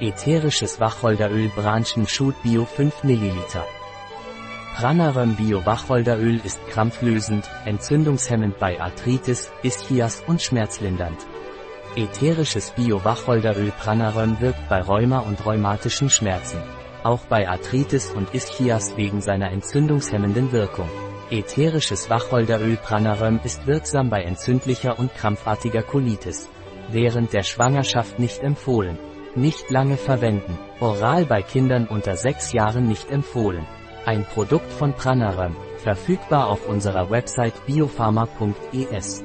Ätherisches Wacholderöl Branchenschut Bio 5 ml. Pranaröm Bio Wacholderöl ist krampflösend, entzündungshemmend bei Arthritis, Ischias und schmerzlindernd. Ätherisches Bio Wacholderöl Pranaröm wirkt bei Rheuma und rheumatischen Schmerzen. Auch bei Arthritis und Ischias wegen seiner entzündungshemmenden Wirkung. Ätherisches Wacholderöl Pranaröm ist wirksam bei entzündlicher und krampfartiger Colitis. Während der Schwangerschaft nicht empfohlen. Nicht lange verwenden. Oral bei Kindern unter 6 Jahren nicht empfohlen. Ein Produkt von Pranaröm. Verfügbar auf unserer Website biopharma.es.